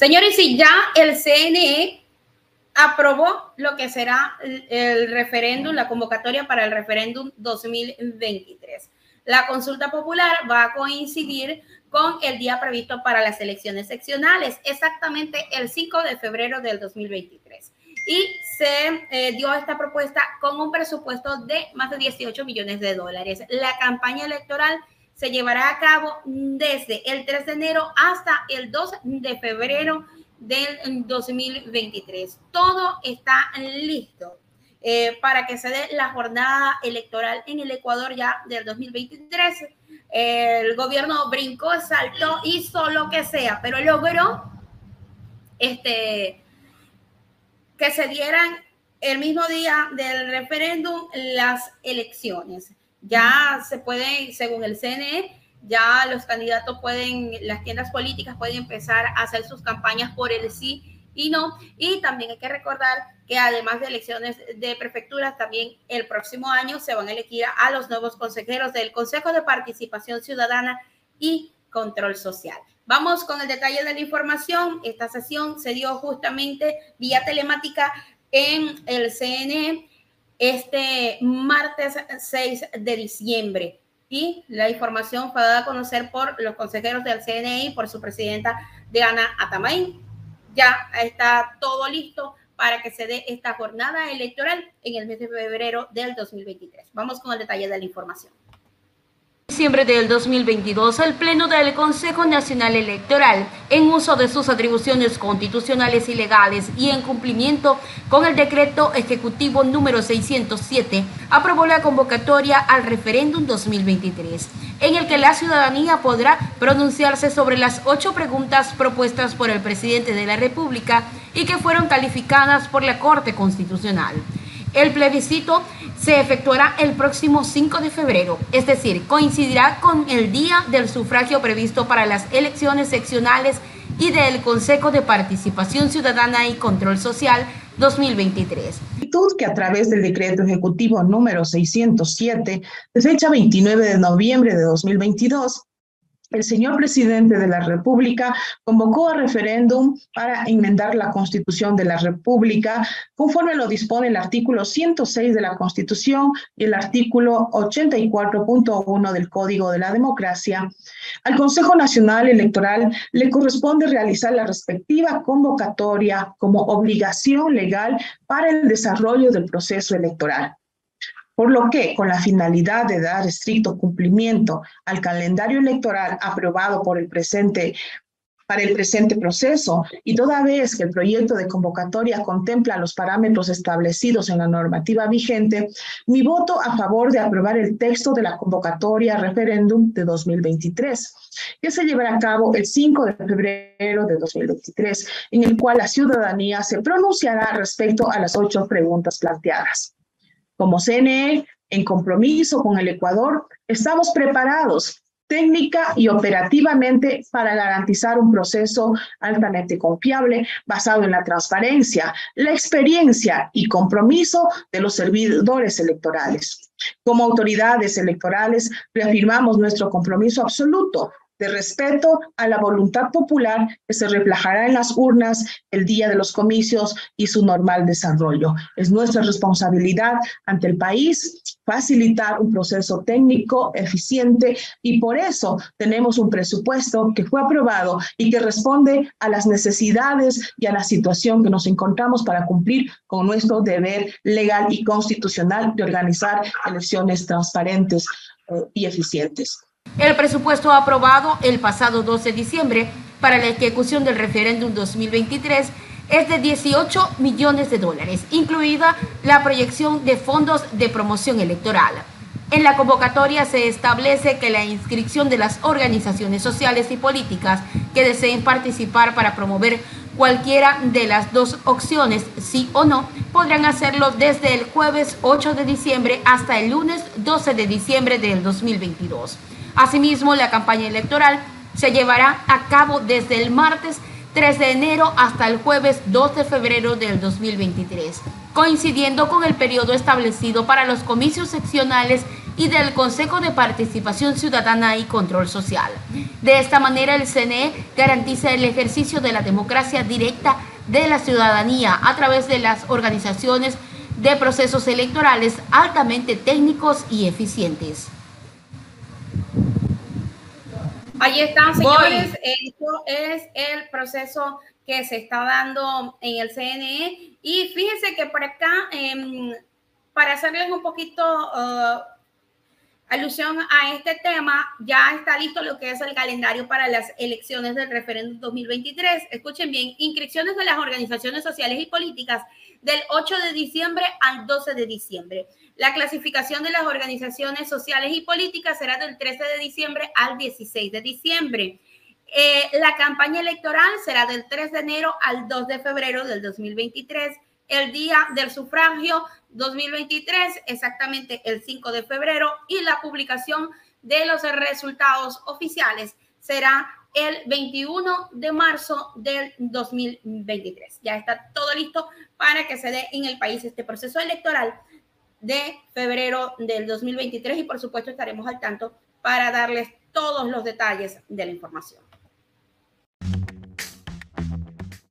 Señores, si ya el CNE aprobó lo que será el, referéndum, la convocatoria para el referéndum 2023. La consulta popular va a coincidir con el día previsto para las elecciones seccionales, exactamente el 5 de febrero del 2023. Y se eh, dio esta propuesta con un presupuesto de más de 18 millones de dólares. La campaña electoral se llevará a cabo desde el 3 de enero hasta el 2 de febrero del 2023. Todo está listo eh, para que se dé la jornada electoral en el Ecuador ya del 2023. el gobierno brincó, saltó, hizo lo que sea, pero logró este, que se dieran el mismo día del referéndum las elecciones ya se puede, según el CNE, ya los candidatos pueden, las tiendas políticas pueden empezar a hacer sus campañas por el sí y no. Y también hay que recordar que además de elecciones de prefecturas, también el próximo año se van a elegir a los nuevos consejeros del Consejo de Participación Ciudadana y Control Social. Vamos con el detalle de la información. Esta sesión se dio justamente vía telemática en el CNE este martes 6 de diciembre. Y la información fue dada a conocer por los consejeros del CNI, por su presidenta Diana Atamain. Ya está todo listo para que se dé esta jornada electoral en el mes de febrero del 2023. Vamos con el detalle de la información diciembre del 2022, el Pleno del Consejo Nacional Electoral, en uso de sus atribuciones constitucionales y legales y en cumplimiento con el decreto ejecutivo número 607, aprobó la convocatoria al referéndum 2023, en el que la ciudadanía podrá pronunciarse sobre las ocho preguntas propuestas por el presidente de la República y que fueron calificadas por la Corte Constitucional. El plebiscito se efectuará el próximo 5 de febrero, es decir, coincidirá con el día del sufragio previsto para las elecciones seccionales y del Consejo de Participación Ciudadana y Control Social 2023. Que a través del decreto ejecutivo número 607, de fecha 29 de noviembre de 2022, el señor presidente de la República convocó a referéndum para enmendar la Constitución de la República, conforme lo dispone el artículo 106 de la Constitución y el artículo 84.1 del Código de la Democracia. Al Consejo Nacional Electoral le corresponde realizar la respectiva convocatoria como obligación legal para el desarrollo del proceso electoral por lo que, con la finalidad de dar estricto cumplimiento al calendario electoral aprobado para el presente proceso y toda vez que el proyecto de convocatoria contempla los parámetros establecidos en la normativa vigente, mi voto a favor de aprobar el texto de la convocatoria referéndum de 2023, que se llevará a cabo el 5 de febrero de 2023, en el cual la ciudadanía se pronunciará respecto a las ocho preguntas planteadas. Como CNE, en compromiso con el Ecuador, estamos preparados técnica y operativamente para garantizar un proceso altamente confiable basado en la transparencia, la experiencia y compromiso de los servidores electorales. Como autoridades electorales, reafirmamos nuestro compromiso absoluto de respeto a la voluntad popular que se reflejará en las urnas el día de los comicios y su normal desarrollo. Es nuestra responsabilidad ante el país facilitar un proceso técnico eficiente y por eso tenemos un presupuesto que fue aprobado y que responde a las necesidades y a la situación que nos encontramos para cumplir con nuestro deber legal y constitucional de organizar elecciones transparentes eh, y eficientes. El presupuesto aprobado el pasado 12 de diciembre para la ejecución del referéndum 2023 es de 18 millones de dólares, incluida la proyección de fondos de promoción electoral. En la convocatoria se establece que la inscripción de las organizaciones sociales y políticas que deseen participar para promover cualquiera de las dos opciones, sí o no, podrán hacerlo desde el jueves 8 de diciembre hasta el lunes 12 de diciembre del 2022. Asimismo, la campaña electoral se llevará a cabo desde el martes 3 de enero hasta el jueves 2 de febrero del 2023, coincidiendo con el periodo establecido para los comicios seccionales y del Consejo de Participación Ciudadana y Control Social. De esta manera, el CNE garantiza el ejercicio de la democracia directa de la ciudadanía a través de las organizaciones de procesos electorales altamente técnicos y eficientes. Ahí están, señores. Esto es el proceso que se está dando en el CNE. Y fíjense que por acá, em, para hacerles un poquito uh, alusión a este tema, ya está listo lo que es el calendario para las elecciones del referéndum 2023. Escuchen bien, inscripciones de las organizaciones sociales y políticas del 8 de diciembre al 12 de diciembre. La clasificación de las organizaciones sociales y políticas será del 13 de diciembre al 16 de diciembre. Eh, la campaña electoral será del 3 de enero al 2 de febrero del 2023. El día del sufragio 2023, exactamente el 5 de febrero, y la publicación de los resultados oficiales será el 21 de marzo del 2023. Ya está todo listo para que se dé en el país este proceso electoral de febrero del 2023 y por supuesto estaremos al tanto para darles todos los detalles de la información.